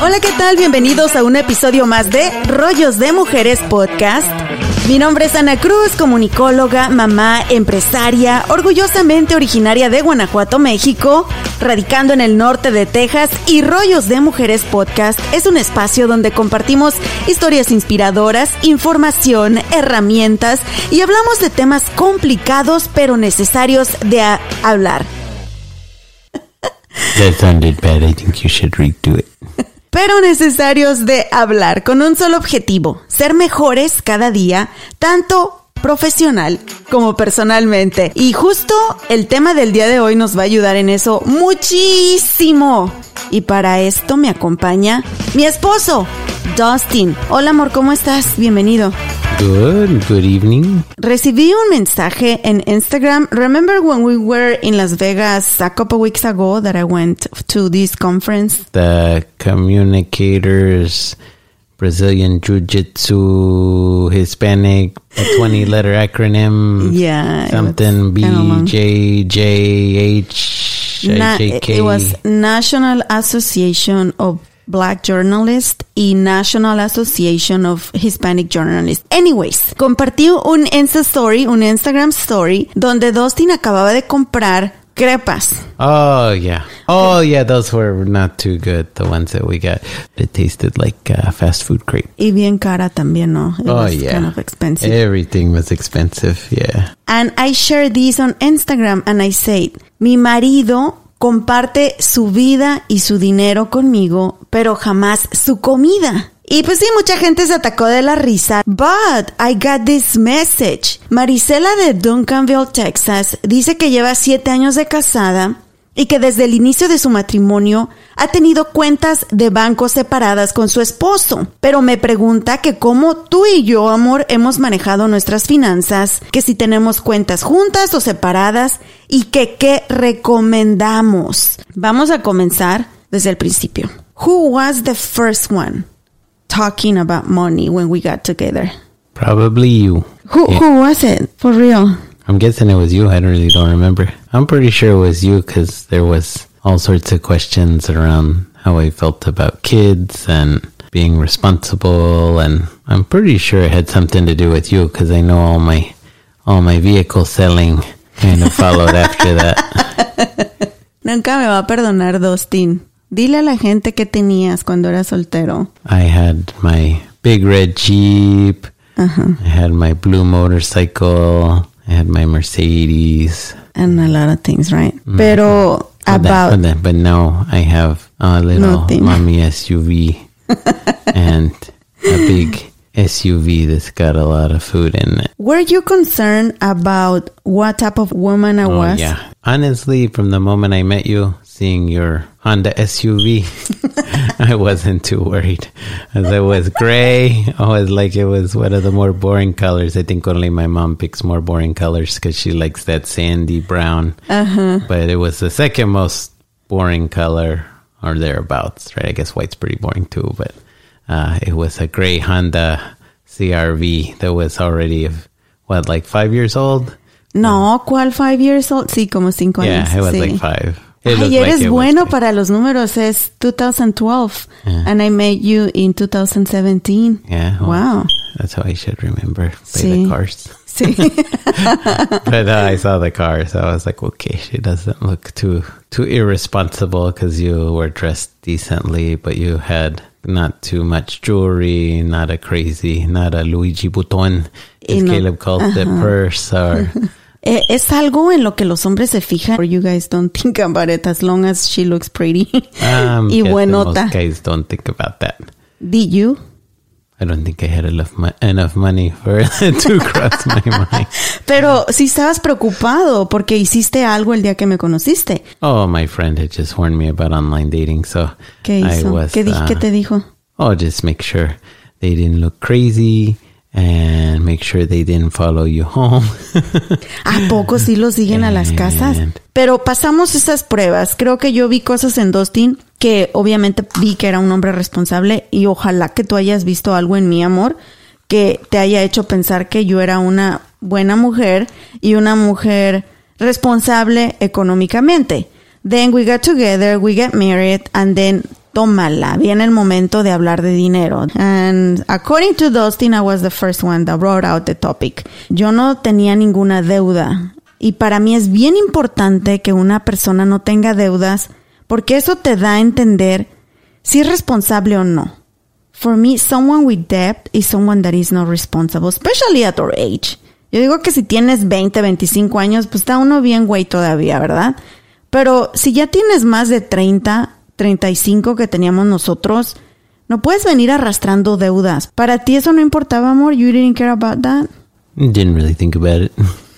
Hola, ¿qué tal? Bienvenidos a un episodio más de Rollos de Mujeres Podcast. Mi nombre es Ana Cruz, comunicóloga, mamá, empresaria, orgullosamente originaria de Guanajuato, México, radicando en el norte de Texas y Rollos de Mujeres Podcast es un espacio donde compartimos historias inspiradoras, información, herramientas y hablamos de temas complicados pero necesarios de hablar. That sounded bad. I think you should pero necesarios de hablar con un solo objetivo, ser mejores cada día, tanto profesional como personalmente. Y justo el tema del día de hoy nos va a ayudar en eso muchísimo. Y para esto me acompaña mi esposo, Dustin. Hola amor, ¿cómo estás? Bienvenido. Good. Good evening. Recibí un mensaje en Instagram. Remember when we were in Las Vegas a couple weeks ago that I went to this conference? The communicators, Brazilian Jiu Jitsu, Hispanic, a 20 letter acronym. Yeah, Something. BJJH. Na- it was National Association of Black Journalists y National Association of Hispanic Journalists. Anyways, compartí un Insta Story, un Instagram Story, donde Dustin acababa de comprar crepas. Oh yeah. Oh yeah. Those were not too good. The ones that we got. It tasted like uh, fast food crepe. Y bien cara también, ¿no? It Oh was yeah. kind of expensive. Everything was expensive. Yeah. And I shared this on Instagram and I said, mi marido comparte su vida y su dinero conmigo, pero jamás su comida. Y pues sí, mucha gente se atacó de la risa. But I got this message. Marisela de Duncanville, Texas, dice que lleva siete años de casada y que desde el inicio de su matrimonio ha tenido cuentas de banco separadas con su esposo. Pero me pregunta que cómo tú y yo, amor, hemos manejado nuestras finanzas, que si tenemos cuentas juntas o separadas y que qué recomendamos. Vamos a comenzar desde el principio. Who was the first one talking about money when we got together? Probably you. Who, Yeah. who was it? For real? I'm guessing it was you. I don't really don't remember. I'm pretty sure it was you because there was all sorts of questions around how I felt about kids and being responsible, and I'm pretty sure it had something to do with you because I know all my all my vehicle selling kind of followed after that. Nunca me va a perdonar, Dustin. Dile a la gente que tenías cuando eras soltero. I had my big red Jeep. I had my blue motorcycle. I had my Mercedes. And a lot of things, right? Pero But, that- about but, that- but now I have a little Nothing. mommy SUV and a big SUV that's got a lot of food in it. were you concerned about what type of woman I Oh was? yeah. Honestly, from the moment I met you, seeing your Honda SUV, I wasn't too worried. As it was gray, I was like it was one of the more boring colors. I think only my mom picks more boring colors because she likes that sandy brown. Uh-huh. But it was the second most boring color or thereabouts, right? I guess white's pretty boring too, but uh, it was a gray Honda CRV that was already what like five years old. No, ¿cuál five years old? Sí, como cinco Yeah, años. it was sí. like five. Ay, like eres was bueno para los números. Es 2012. Yeah. And I met you in 2017. Yeah. well, Wow. That's how I should remember by Sí. the cars. Sí. But uh, I saw the car, so I was like, okay, she doesn't look too too irresponsible because you were dressed decently, but you had not too much jewelry, not a crazy, not a Luigi Button, as no- Caleb calls it, purse or es algo en lo que los hombres se fijan. Or you guys don't think about it as long as she looks pretty. um, y buenota. Most guys don't think about that. Did you? I don't think I had enough, enough money for to cross my mind. Pero si estabas preocupado porque hiciste algo el día que me conociste. Oh, my friend had just warned me about online dating, so ¿Qué I hizo? was. ¿Qué, di- uh, qué te dijo? Oh, just make sure they didn't look crazy and make sure they didn't follow you home. ¿A poco sí lo siguen a las casas? Pero pasamos esas pruebas. Creo que yo vi cosas en Dustin que obviamente vi que era un hombre responsable y ojalá que tú hayas visto algo en mi amor que te haya hecho pensar que yo era una buena mujer y una mujer responsable económicamente. Then we got together, we get married, and then tómala, viene el momento de hablar de dinero. And according to Dustin, I was the first one that brought out the topic. Yo no tenía ninguna deuda. Y para mí es bien importante que una persona no tenga deudas porque eso te da a entender si es responsable o no. For me, someone with debt is someone that is not responsible, especially at our age. Yo digo que si tienes 20, 25 años, pues está uno bien güey todavía, ¿verdad? Pero si ya tienes más de 30, 35 que teníamos nosotros, no puedes venir arrastrando deudas. Para ti eso no importaba, amor. You didn't care about that. Didn't really think about it.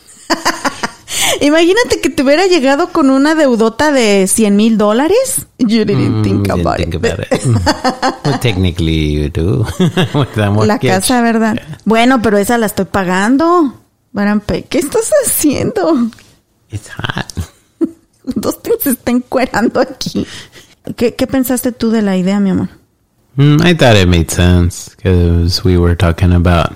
Imagínate que te hubiera llegado con una deudota de 100 mil dólares. You didn't Mm, think didn't about think it. about it. well, technically, you do. La casa, ¿verdad? Bueno, pero esa la estoy pagando. Barampe, ¿qué estás haciendo? It's hot. Dos tíos se está encuerando aquí. ¿Qué, ¿Qué pensaste tú de la idea, mi amor? Mm, I thought it made sense because we were talking about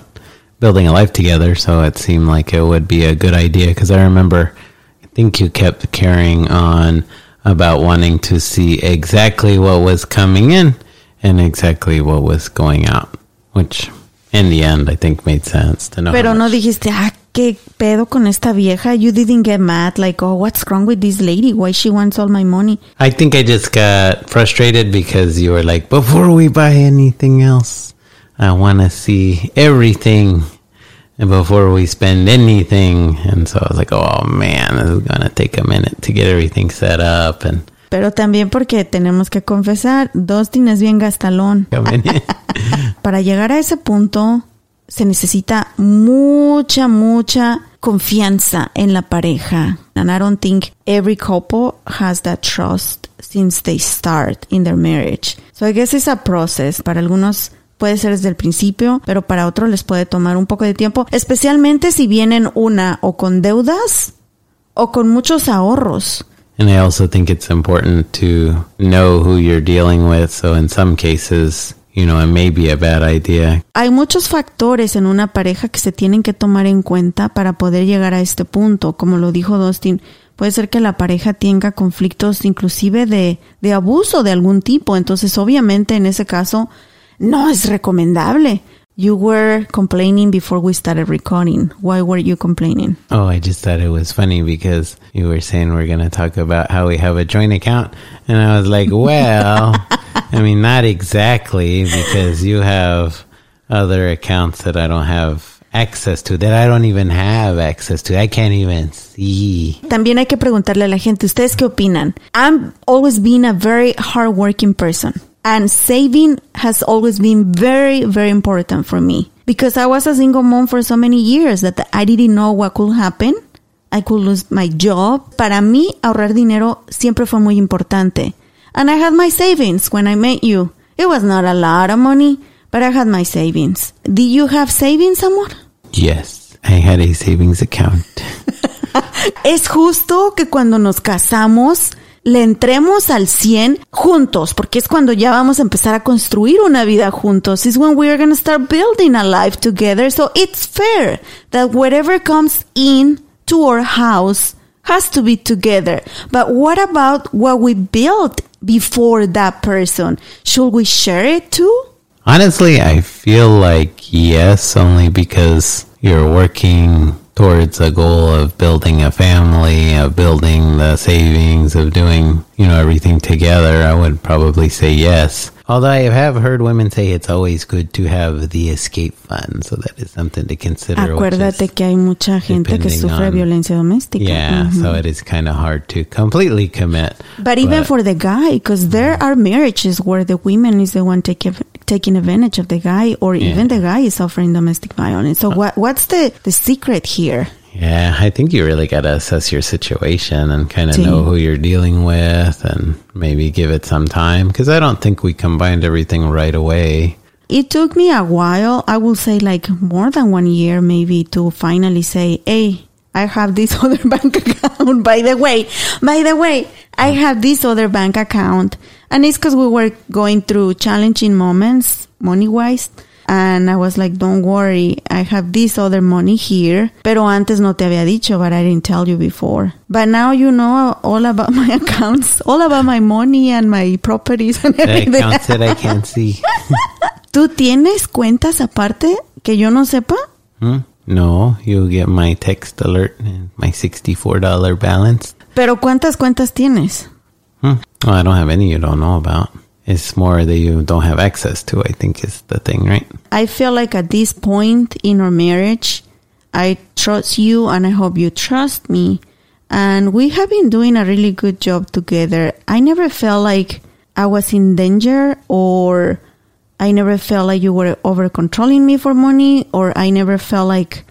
building a life together, so it seemed like it would be a good idea. Because I remember, I think you kept carrying on about wanting to see exactly what was coming in and exactly what was going out, which in the end I think made sense to know. Pero no dijiste, ah, qué pedo con esta vieja. You didn't get mad, like, oh, what's wrong with this lady? Why she wants all my money? I think I just got frustrated because you were like, before we buy anything else, I want to see everything before we spend anything. And so I was like, oh man, this is going to take a minute to get everything set up and Pero también porque tenemos que confesar, Dustin es bien gastalón. Para llegar a ese punto se necesita mucha, mucha confianza en la pareja. And I don't think every couple has that trust since they start in their marriage. So I guess it's a process. Para algunos puede ser desde el principio, pero para otros les puede tomar un poco de tiempo, especialmente si vienen una o con deudas o con muchos ahorros. and I also think it's important to know who you're dealing with. So in some cases, you know, it may be a bad idea. Hay muchos factores en una pareja que se tienen que tomar en cuenta para poder llegar a este punto. Como lo dijo Dustin, puede ser que la pareja tenga conflictos inclusive de, de abuso de algún tipo. Entonces, obviamente, en ese caso, no es recomendable. You were complaining before we started recording. Why were you complaining? Oh, I just thought it was funny because you were saying we're going to talk about how we have a joint account. And I was like, well, I mean, not exactly because you have other accounts that I don't have access to, that I don't even have access to. I can't even see. También hay que preguntarle a la gente, ¿ustedes qué opinan? I'm always been a very hardworking person. And saving has always been very, very important for me. Because I was a single mom for so many years that I didn't know what could happen. I could lose my job. Para mí, ahorrar dinero siempre fue muy importante. And I had my savings when I met you. It was not a lot of money, but I had my savings. Did you have savings, amor? Yes, I had a savings account. Es justo que cuando nos casamos le entremos al 100 juntos, porque es cuando ya vamos a empezar a construir una vida juntos. Is when we are going to start building a life together. So it's fair that whatever comes in to our house has to be together. But what about what we built before that person? Should we share it too? Honestly, I feel like yes, only because you're working towards a goal of building a family, of building the savings, of doing, you know, everything together. I would probably say yes. Although I have heard women say it's always good to have the escape fund, so that is something to consider. Acuérdate que hay mucha gente que sufre on- violencia doméstica. yeah, Ujú. so it is kind of hard to completely commit. But even for the guy, because there are marriages where the woman is the one take, taking advantage of the guy or even the guy is suffering domestic violence. So uh, what what's the the secret here? Yeah, I think you really got to assess your situation and kind of Sí. know who you're dealing with and maybe give it some time because I don't think we combined everything right away. It took me a while, I will say like more than one year maybe to finally say, Hey, I have this other bank account. By the way, by the way, I have this other bank account. And it's because we were going through challenging moments money wise. And I was like, don't worry, I have this other money here. Pero antes no te había dicho, but I didn't tell you before. But now you know all about my accounts, all about my money and my properties and everything. The accounts that I can't see. ¿Tú tienes cuentas aparte que yo no sepa? Hmm? No, you'll get my text alert and my $64 balance. Pero ¿cuántas cuentas tienes? Hmm. Well, I don't have any you don't know about. It's more that you don't have access to, I think is the thing, right? I feel like at this point in our marriage, I trust you and I hope you trust me. And we have been doing a really good job together. I never felt like I was in danger or I never felt like you were over controlling me for money or I never felt like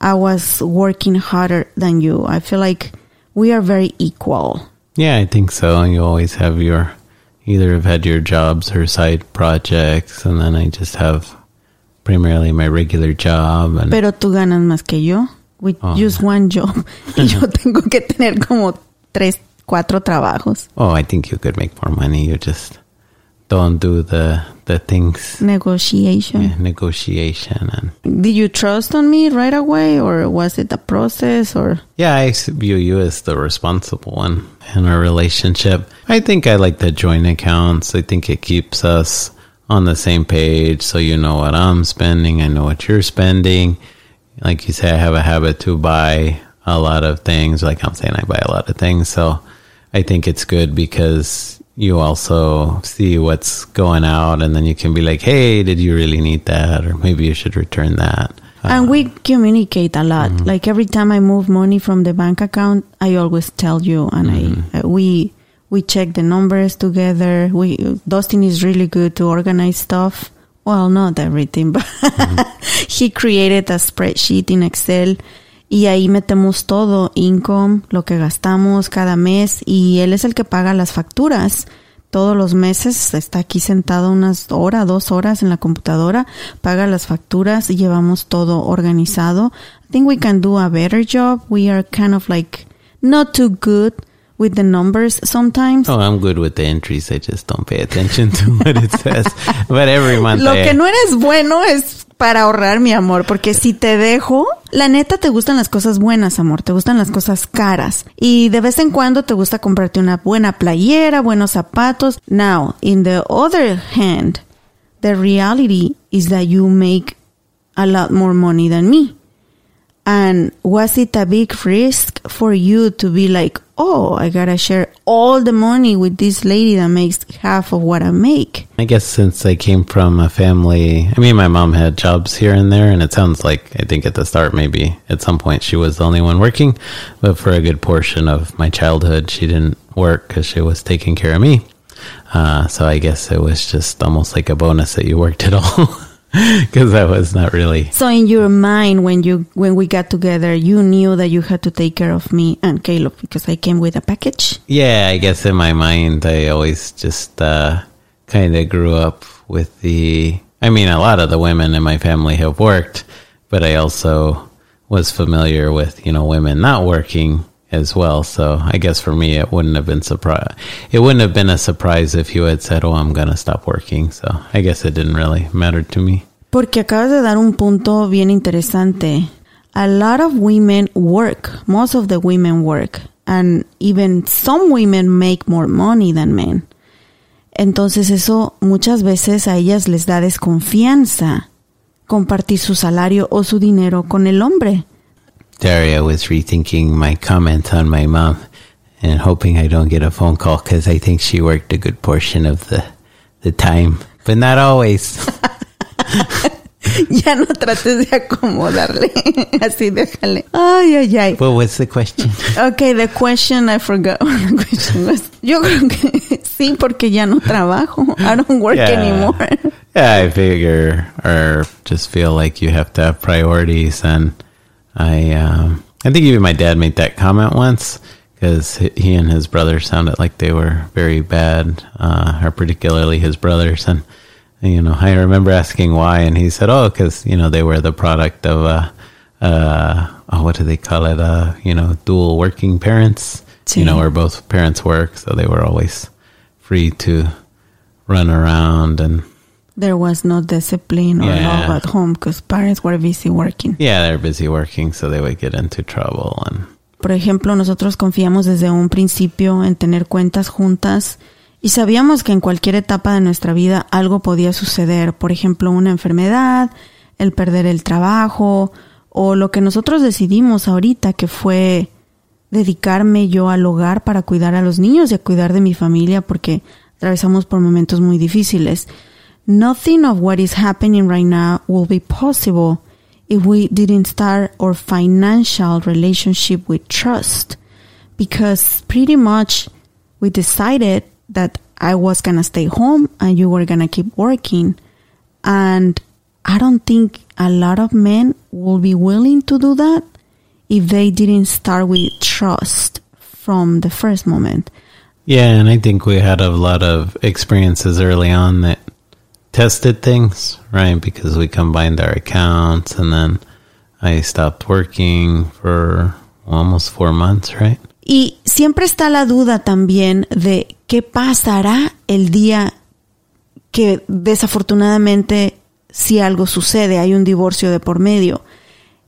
I was working harder than you. I feel like we are very equal. Yeah, I think so. You always have your, either have had your jobs or side projects, and then I just have primarily my regular job. And Pero tú ganas más que yo. With Oh. just one job. y yo tengo que tener como tres, cuatro trabajos. oh, I think you could make more money. You just don't do the the things, Negotiation. yeah, negotiation, and Did you trust on me right away or was it a process or yeah, i view you as the responsible one in our relationship. I think I like the joint accounts. I think it keeps us on the same page, so you know what I'm spending, I know what you're spending. like you say, I have a habit to buy a lot of things. Like I'm saying, I buy a lot of things. So I think it's good because you also see what's going out and then you can be like, hey, did you really need that? Or maybe you should return that. and we um, communicate a lot. Mm-hmm. Like every time I move money from the bank account, I always tell you and I mm-hmm. uh, we we check the numbers together. We Dustin is really good to organize stuff. Well, not everything, but mm-hmm. he created a spreadsheet in Excel y ahí metemos todo, income, lo que gastamos cada mes y él es el que paga las facturas. Todos los meses está aquí sentado unas hora, dos horas en la computadora, paga las facturas y llevamos todo organizado. I think we can do a better job. We are kind of like not too good with the numbers sometimes. Oh, I'm good with the entries. I just don't pay attention to what it says. But every month Lo I, que no eres bueno es para ahorrar, mi amor, porque si te dejo, la neta te gustan las cosas buenas, amor, te gustan las cosas caras. Y de vez en cuando te gusta comprarte una buena playera, buenos zapatos. Now, in the other hand, the reality is that you make a lot more money than me. And was it a big risk for you to be like, oh, I gotta share all the money with this lady that makes half of what I make? I guess since I came from a family, I mean, my mom had jobs here and there, and it sounds like I think at the start, maybe at some point, she was the only one working. But for a good portion of my childhood, she didn't work because she was taking care of me. Uh, so I guess it was just almost like a bonus that you worked at all because I was not really. So in your mind, when you when we got together, you knew that you had to take care of me and Caleb because I came with a package. Yeah, I guess in my mind, I always just uh, kind of grew up with the. I mean, a lot of the women in my family have worked, but I also was familiar with you know women not working as well. So I guess for me, it wouldn't have been surprise. It wouldn't have been a surprise if you had said, "Oh, I'm gonna stop working." So I guess it didn't really matter to me. Porque acabas de dar un punto bien interesante. A lot of women work. Most of the women work. And even some women make more money than men. Entonces eso muchas veces a ellas les da desconfianza compartir su salario o su dinero con el hombre. Daria was rethinking my comment on my mom and hoping I don't get a phone call because I think she worked a good portion of the the time, but not always. ya no trates de acomodarle. Así déjale. Ay, ay, ay. What was the question? Okay, the question I forgot. what the question was. Yo creo que sí, porque ya no trabajo. I don't work Yeah. anymore. Yeah, I figure or just feel like you have to have priorities, and I um, I think even my dad made that comment once because he and his brother sounded like they were very bad, uh, or particularly his brothers, and you know I remember asking why, and he said, "Oh, because you know they were the product of uh, uh, oh, what do they call it? Uh, you know, dual working parents. You know, where both parents work, so they were always free to run around and." There was no discipline or Yeah. love at home because parents were busy working. Yeah, they're busy working, so they would get into trouble. And Por ejemplo, nosotros confiamos desde un principio en tener cuentas juntas y sabíamos que en cualquier etapa de nuestra vida algo podía suceder. Por ejemplo, una enfermedad, el perder el trabajo o lo que nosotros decidimos ahorita que fue dedicarme yo al hogar para cuidar a los niños y a cuidar de mi familia porque atravesamos por momentos muy difíciles. Nothing of what is happening right now will be possible if we didn't start our financial relationship with trust because pretty much we decided that I was going to stay home and you were going to keep working and I don't think a lot of men will be willing to do that if they didn't start with trust from the first moment. yeah, and I think we had a lot of experiences early on that tested things, right? Because we combined our accounts, and then I stopped working for almost four months, right? Y siempre está la duda también de qué pasará el día que desafortunadamente si algo sucede, hay un divorcio de por medio.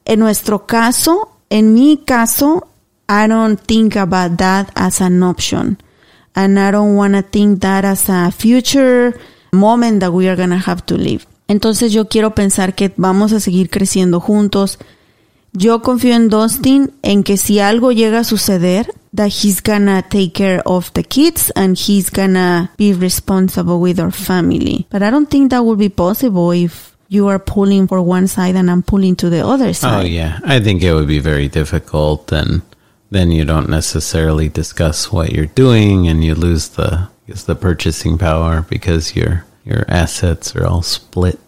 En nuestro caso, en mi caso, I don't think about that as an option. And I don't want to think that as a future moment that we are going to have to live. Entonces yo quiero pensar que vamos a seguir creciendo juntos. Yo confío en Dustin en que si algo llega a suceder, that he's gonna take care of the kids and he's gonna be responsible with our family. But I don't think that would be possible if you are pulling for one side and I'm pulling to the other oh, side. Oh, yeah. I think it would be very difficult, and then you don't necessarily discuss what you're doing, and you lose the I guess the purchasing power because your your assets are all split.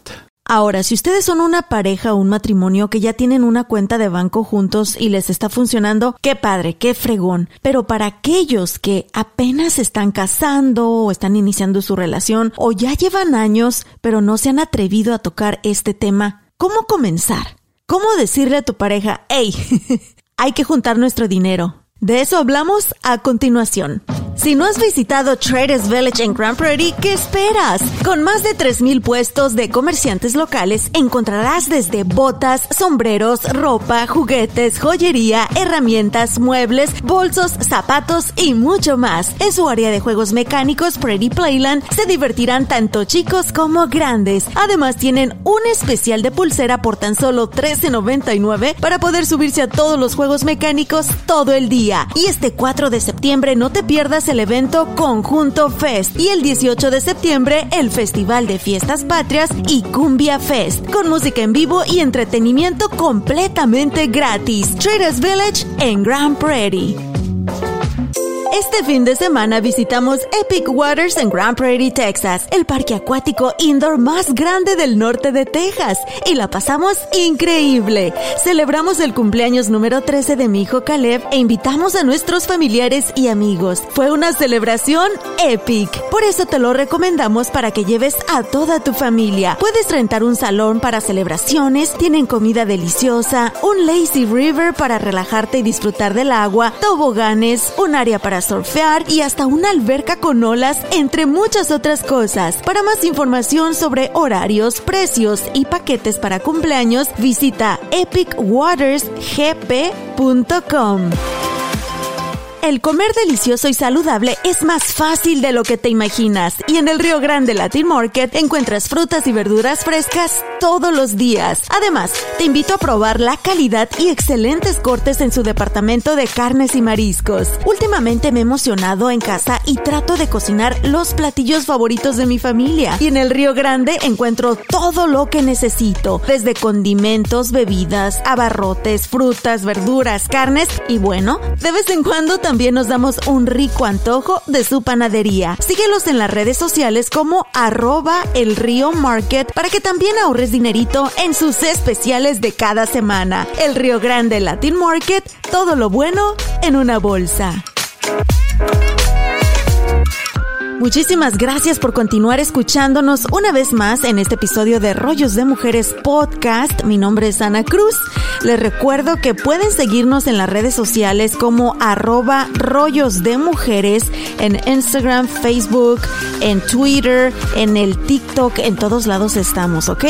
Ahora, si ustedes son una pareja o un matrimonio que ya tienen una cuenta de banco juntos y les está funcionando, qué padre, qué fregón. Pero para aquellos que apenas están casando o están iniciando su relación o ya llevan años pero no se han atrevido a tocar este tema, ¿cómo comenzar? ¿Cómo decirle a tu pareja, hey, hay que juntar nuestro dinero? De eso hablamos a continuación. Si no has visitado Traders Village en Grand Prairie, ¿qué esperas? Con más de 3.000 puestos de comerciantes locales, encontrarás desde botas, sombreros, ropa, juguetes, joyería, herramientas, muebles, bolsos, zapatos y mucho más. En su área de juegos mecánicos Prairie Playland se divertirán tanto chicos como grandes. Además tienen un especial de pulsera por tan solo $13.99 para poder subirse a todos los juegos mecánicos todo el día. Y este 4 de septiembre no te pierdas el evento Conjunto Fest y el 18 de septiembre el Festival de Fiestas Patrias y Cumbia Fest con música en vivo y entretenimiento completamente gratis. Traders Village en Grand Prairie. Este fin de semana visitamos Epic Waters en Grand Prairie, Texas, el parque acuático indoor más grande del norte de Texas, y la pasamos increíble. Celebramos el cumpleaños número 13 de mi hijo Caleb e invitamos a nuestros familiares y amigos. Fue una celebración epic. Por eso te lo recomendamos para que lleves a toda tu familia. Puedes rentar un salón para celebraciones, tienen comida deliciosa, un lazy river para relajarte y disfrutar del agua, toboganes, un área para surfear y hasta una alberca con olas, entre muchas otras cosas. Para más información sobre horarios, precios y paquetes para cumpleaños, visita epicwatersgp.com. El comer delicioso y saludable es más fácil de lo que te imaginas y en el Río Grande Latin Market encuentras frutas y verduras frescas todos los días. Además, te invito a probar la calidad y excelentes cortes en su departamento de carnes y mariscos. Últimamente me he emocionado en casa y trato de cocinar los platillos favoritos de mi familia. Y en el Río Grande encuentro todo lo que necesito, desde condimentos, bebidas, abarrotes, frutas, verduras, carnes y bueno, de vez en cuando también también nos damos un rico antojo de su panadería. Síguelos en las redes sociales como arroba el río market para que también ahorres dinerito en sus especiales de cada semana. El Río Grande Latin Market, todo lo bueno en una bolsa. Muchísimas gracias por continuar escuchándonos una vez más en este episodio de Rollos de Mujeres Podcast. Mi nombre es Ana Cruz. Les recuerdo que pueden seguirnos en las redes sociales como arroba rollos de mujeres en Instagram, Facebook, en Twitter, en el TikTok, en todos lados estamos, ¿ok?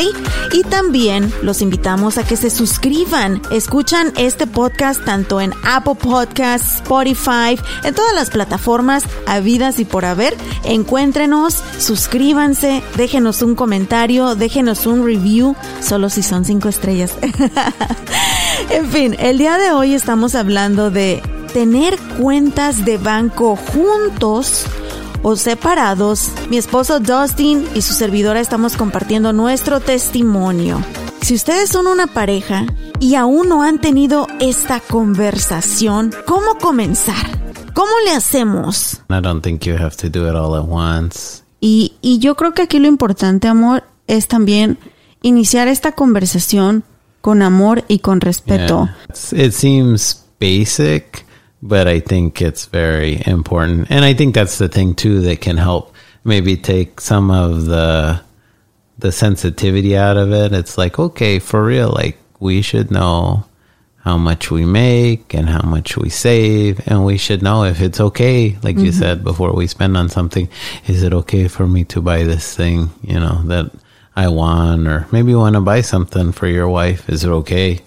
Y también los invitamos a que se suscriban. Escuchan este podcast tanto en Apple Podcasts, Spotify, en todas las plataformas habidas y por haber Encuéntrenos, suscríbanse, déjenos un comentario, déjenos un review, solo si son cinco estrellas. en fin, el día de hoy estamos hablando de tener cuentas de banco juntos o separados. Mi esposo Dustin y su servidora estamos compartiendo nuestro testimonio. Si ustedes son una pareja y aún no han tenido esta conversación, ¿cómo comenzar? ¿Cómo le hacemos? I don't think you have to do it all at once. Y, y yo creo que aquí lo importante, amor, es también iniciar esta conversación con amor y con respeto. Yeah. It seems basic, but I think it's very important. And I think that's the thing too that can help maybe take some of the the sensitivity out of it. It's like, okay, for real, like we should know how much we make and how much we save. And we should know if it's okay like you mm-hmm. said before we spend on something is it okay for me to buy this thing you know that i want? Or maybe you want to buy something for your wife. Is it okay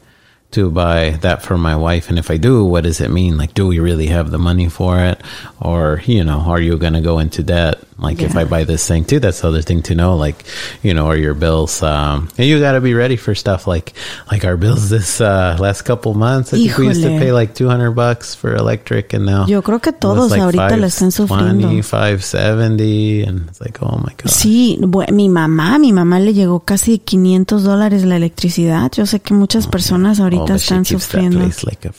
to buy that for my wife? And if i do what does it mean? Like do we really have the money for it? Or you know are you going to go into debt like if i buy this thing too that's the other thing to know like you know are your bills um and you got to be ready for stuff like like our bills this uh last couple months i think we used to pay like 200 bucks for electric and now Yo creo que todos ahorita la están sufriendo. 520, 570 and it's like oh my god Sí, bu- mi mamá, mi mamá le llegó casi 500 dólares la electricidad. Yo sé que muchas personas oh, ahorita but she están sufriendo. like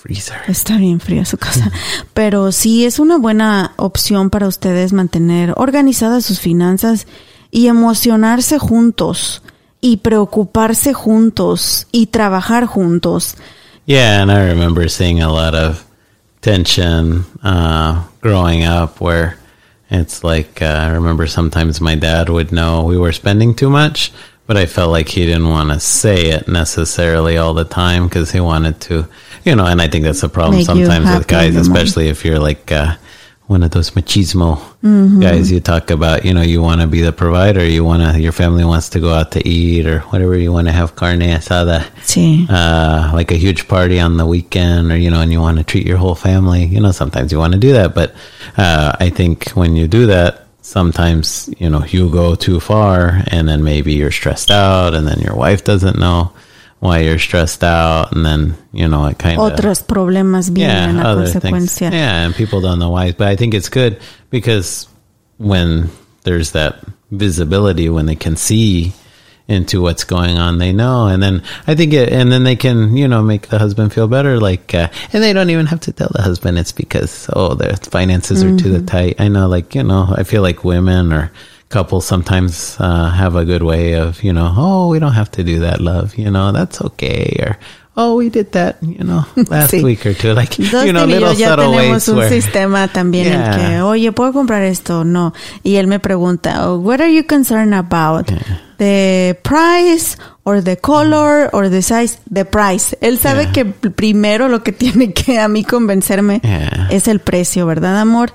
Está bien fría su casa. Pero sí es una buena opción para ustedes mantener organizadas sus finanzas y emocionarse juntos y preocuparse juntos y trabajar juntos. Yeah, and I remember seeing a lot of tension uh, growing up where it's like, uh, I remember sometimes my dad would know we were spending too much, but I felt like he didn't want to say it necessarily all the time because he wanted to, you know, and I think that's a problem Make sometimes with guys, in the moment. especially if you're like, uh, one of those machismo Mm-hmm. guys you talk about you know you want to be the provider you want to your family wants to go out to eat or whatever you want to have carne asada Sí. uh, like a huge party on the weekend or you know and you want to treat your whole family you know sometimes you want to do that but uh, i think when you do that sometimes you know you go too far and then maybe you're stressed out and then your wife doesn't know why you're stressed out and then you know it kind of Otros problemas vienen a consecuencia. yeah, and people don't know why. But I think it's good because when there's that visibility, when they can see into what's going on, they know. And then I think it, and then they can, you know, make the husband feel better. Like, uh, and they don't even have to tell the husband it's because, oh, their finances are too tight. I know, like, you know, I feel like women or couples sometimes uh, have a good way of, you know, oh, we don't have to do that, love. You know, that's okay. Or, oh, we did that, you know, last Sí. week or two. Like, you know, little ya subtle tenemos ways un where. sistema también en que, oye, ¿puedo comprar esto? No. Y él me pregunta, oh, what are you concerned about? The price or the color or the size? The price. Él sabe Yeah. que primero lo que tiene que a mí convencerme es el precio, ¿verdad, amor?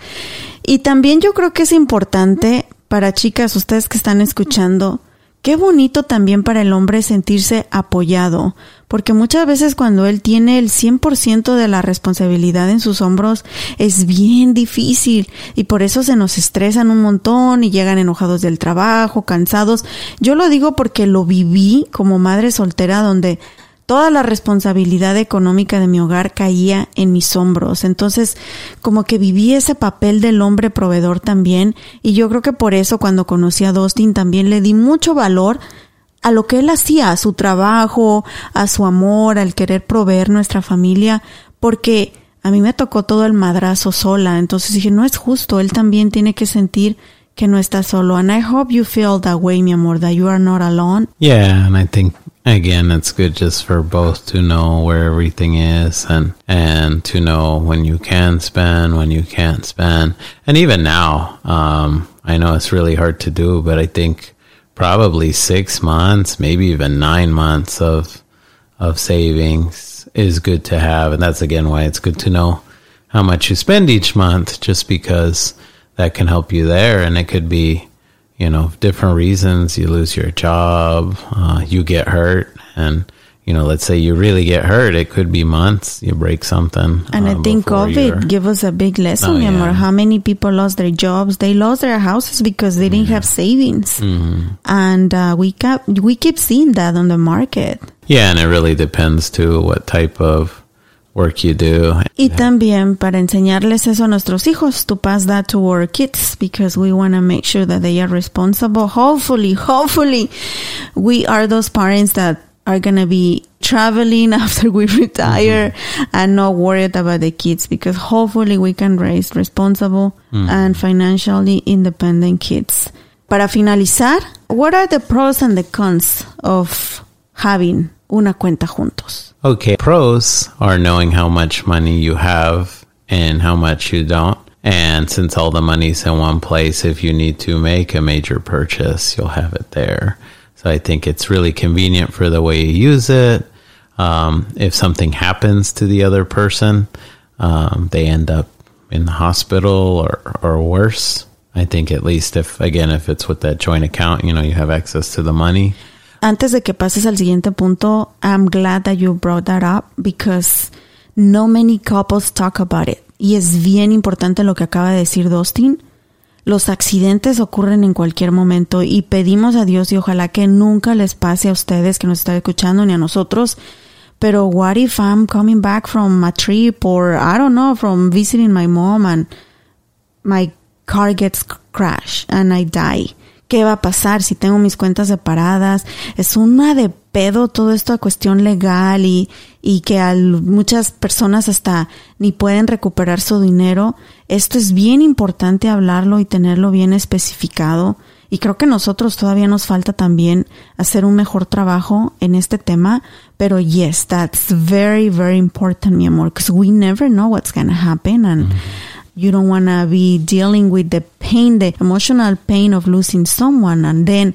Y también yo creo que es importante para chicas, ustedes que están escuchando, Qué bonito también para el hombre sentirse apoyado, porque muchas veces cuando él tiene el 100% de la responsabilidad en sus hombros es bien difícil y por eso se nos estresan un montón y llegan enojados del trabajo, cansados. Yo lo digo porque lo viví como madre soltera donde toda la responsabilidad económica de mi hogar caía en mis hombros. Entonces, como que viví ese papel del hombre proveedor también. Y yo creo que por eso cuando conocí a Dustin también le di mucho valor a lo que él hacía, a su trabajo, a su amor, al querer proveer nuestra familia, porque a mí me tocó todo el madrazo sola. Entonces dije, no es justo, él también tiene que sentir que no está solo. And I hope you feel that way, mi amor, that you are not alone. Yeah, and I think again it's good just for both to know where everything is and and to know when you can spend, when you can't spend. And even now, um, I know it's really hard to do, but I think probably six months, maybe even nine months of of savings is good to have. And that's again why it's good to know how much you spend each month, just because that can help you there. And it could be, you know, different reasons. You lose your job, uh, you get hurt, and you know, let's say you really get hurt, it could be months. You break something, And I uh, think COVID gave us a big lesson, Oh, amor. yeah. How many people lost their jobs? They lost their houses because they didn't have savings. Mm-hmm. And uh, we kept, we keep seeing that on the market. Yeah, and it really depends too what type of work you do. Y también para enseñarles eso a nuestros hijos, to pass that to our kids, because we want to make sure that they are responsible. Hopefully, hopefully, we are those parents that are going to be traveling after we retire mm-hmm. and not worried about the kids, because hopefully we can raise responsible mm-hmm. and financially independent kids. Para finalizar, what are the pros and the cons of having una cuenta juntos? Okay, pros are knowing how much money you have and how much you don't. And since all the money's in one place, if you need to make a major purchase, you'll have it there. So I think it's really convenient for the way you use it. Um, if something happens to the other person, um, they end up in the hospital or, or worse. I think at least if, again, if it's with that joint account, you know, you have access to the money. Antes de que pases al siguiente punto, I'm glad that you brought that up because no many couples talk about it. Y es bien importante lo que acaba de decir Dustin. Los accidentes ocurren en cualquier momento y pedimos a Dios y ojalá que nunca les pase a ustedes que nos están escuchando ni a nosotros. Pero what if I'm coming back from a trip or I don't know, from visiting my mom and my car gets crashed and I die. ¿Qué va a pasar si tengo mis cuentas separadas? Es una de pedo todo esto a cuestión legal y, y que al- muchas personas hasta ni pueden recuperar su dinero. Esto es bien importante hablarlo y tenerlo bien especificado. Y creo que nosotros todavía nos falta también hacer un mejor trabajo en este tema. Pero yes, that's very, very important, mi amor, because we never know what's to happen. And you don't want to be dealing with the pain, the emotional pain of losing someone, and then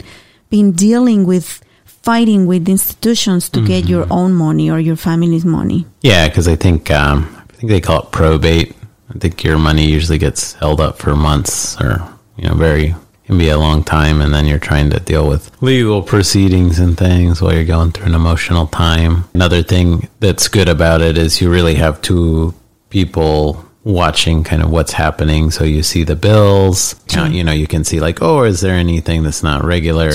being dealing with fighting with institutions to get your own money or your family's money. Yeah, because I think um, I think they call it probate. I think your money usually gets held up for months, or you know, very can be a long time, and then you're trying to deal with legal proceedings and things while you're going through an emotional time. Another thing that's good about it is you really have two people watching kind of what's happening so you see the bills count you know you can see like oh is there anything that's not regular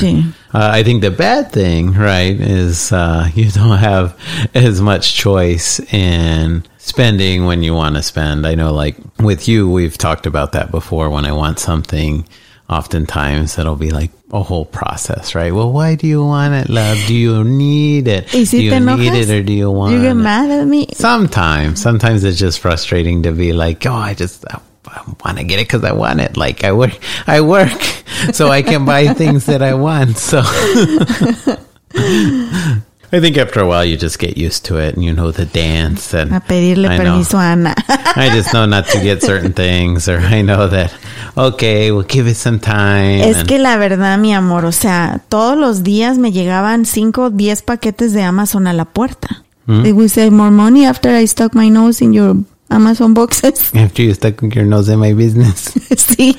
uh, I think the bad thing, right, is uh, you don't have as much choice in spending when you want to spend. I know, like with you, we've talked about that before. When I want something, oftentimes it'll be like a whole process, right? Well, why do you want it, love? Do you need it? Do you need it or do you want You get it? mad at me? Sometimes, sometimes it's just frustrating to be like, oh, I just I, I want to get it because I want it. Like I work, I work, so I can buy things that I want. So. I think after a while you just get used to it and you know the dance and A pedirle I know. permiso a Ana. I just know not to get certain things or I know that okay, we'll give it some time. Es and- que la verdad, mi amor, o sea, todos los días me llegaban 5 o 10 paquetes de Amazon a la puerta. Mm. They would say more money after I stuck my nose in your Amazon boxes. after you stuck your nose in my business. sí.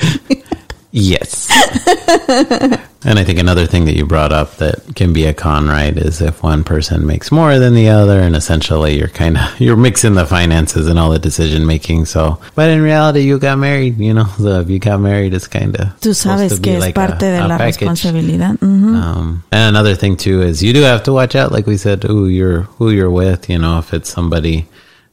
Yes. And I think another thing that you brought up that can be a con, right, is if one person makes more than the other, and essentially you're kind of you're mixing the finances and all the decision making. So, but in reality, you got married. You know, so if you got married, it's kind of Tú sabes que es parte de la responsabilidad. Ujú. Um, and another thing too is you do have to watch out, like we said, who you're who you're with. You know, if it's somebody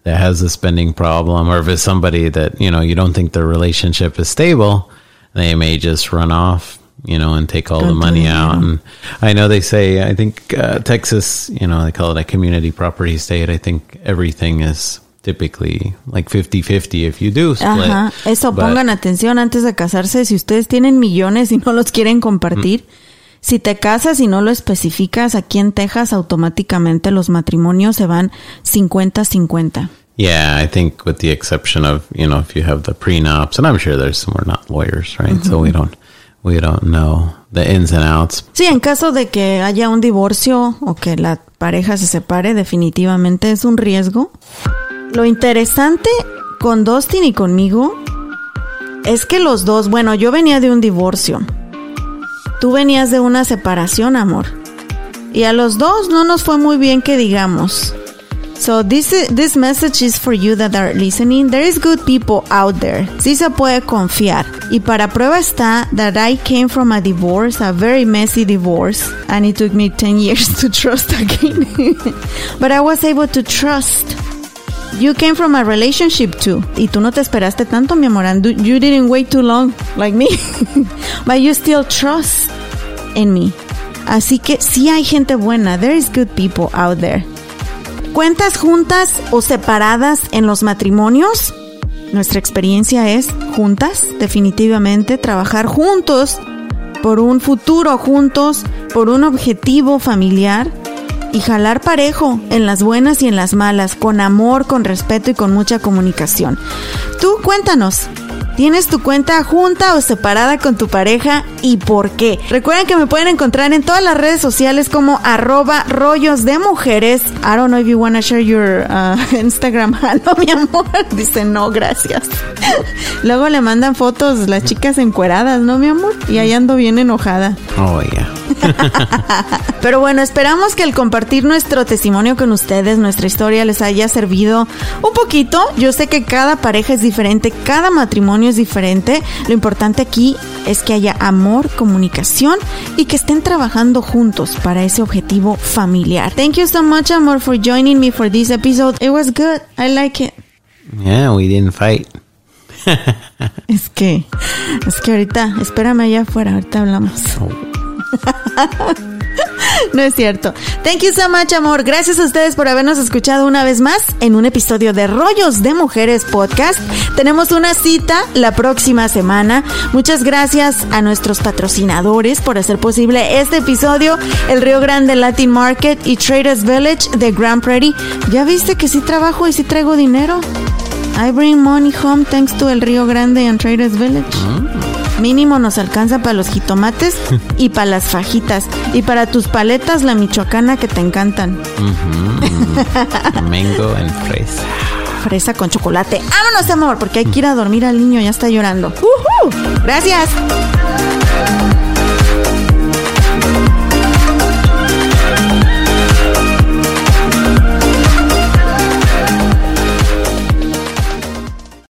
that has a spending problem, or if it's somebody that you know you don't think their relationship is stable, they may just run off. You know, and take all the Con tu money out. And I know they say, I think uh, Texas, you know, they call it a community property state. I think everything is typically like 50 50 if you do split. Ajá, eso But- pongan atención antes de casarse. Si ustedes tienen millones y no los quieren compartir, si te casas y no lo especificas, aquí en Texas automáticamente los matrimonios se van 50-50. Yeah, I think with the exception of you know if you have the prenups, and I'm sure there's some we're not lawyers, right? So we don't we don't know the ins and outs. Sí, en caso de que haya un divorcio o que la pareja se separe, definitivamente es un riesgo. Lo interesante con Dustin y conmigo es que los dos, bueno, yo venía de un divorcio. Tú venías de una separación, amor. Y a los dos no nos fue muy bien que digamos. So this this message is for you that are listening. There is good people out there. Sí se puede confiar. Y para prueba está that I came from a divorce, a very messy divorce, and it took me 10 years to trust again. But I was able to trust. You came from a relationship too. Y tú no te esperaste tanto, mi amor. And you didn't wait too long, like me. But you still trust in me. Así que sí hay gente buena. There is good people out there. ¿Cuentas juntas o separadas en los matrimonios? Nuestra experiencia es juntas, definitivamente, trabajar juntos por un futuro juntos, por un objetivo familiar y jalar parejo en las buenas y en las malas, con amor, con respeto y con mucha comunicación. Tú cuéntanos. ¿Tienes tu cuenta junta o separada con tu pareja y por qué? Recuerden que me pueden encontrar en todas las redes sociales como arroba rollos de mujeres. I don't know if you wanna share your uh, Instagram handle, mi amor. Dice no, gracias. Luego le mandan fotos las chicas encueradas, ¿no, mi amor? Y ahí ando bien enojada. Oh yeah. Pero bueno, esperamos que el compartir nuestro testimonio con ustedes, nuestra historia, les haya servido un poquito. Yo sé que cada pareja es diferente, cada matrimonio es diferente. Lo importante aquí es que haya amor, comunicación y que estén trabajando juntos para ese objetivo familiar. Thank you so much, amor, for joining me for this episode. It was good. I like it. Yeah, we didn't fight. Es que, es que ahorita, espérame allá afuera, ahorita hablamos. No es cierto. Thank you so much, amor. Gracias a ustedes por habernos escuchado una vez más en un episodio de Rollos de Mujeres Podcast. Tenemos una cita la próxima semana. Muchas gracias a nuestros patrocinadores por hacer posible este episodio. El Río Grande Latin Market y Traders Village de Grand Prairie. ¿Ya viste que sí trabajo y sí traigo dinero? I bring money home thanks to el Río Grande and Traders Village. Mínimo nos alcanza para los jitomates y para las fajitas. Y para tus paletas, la michoacana que te encantan. Mango and fresa. Fresa con chocolate. ¡Vámonos, amor! Porque hay que ir a dormir al niño, ya está llorando. Gracias.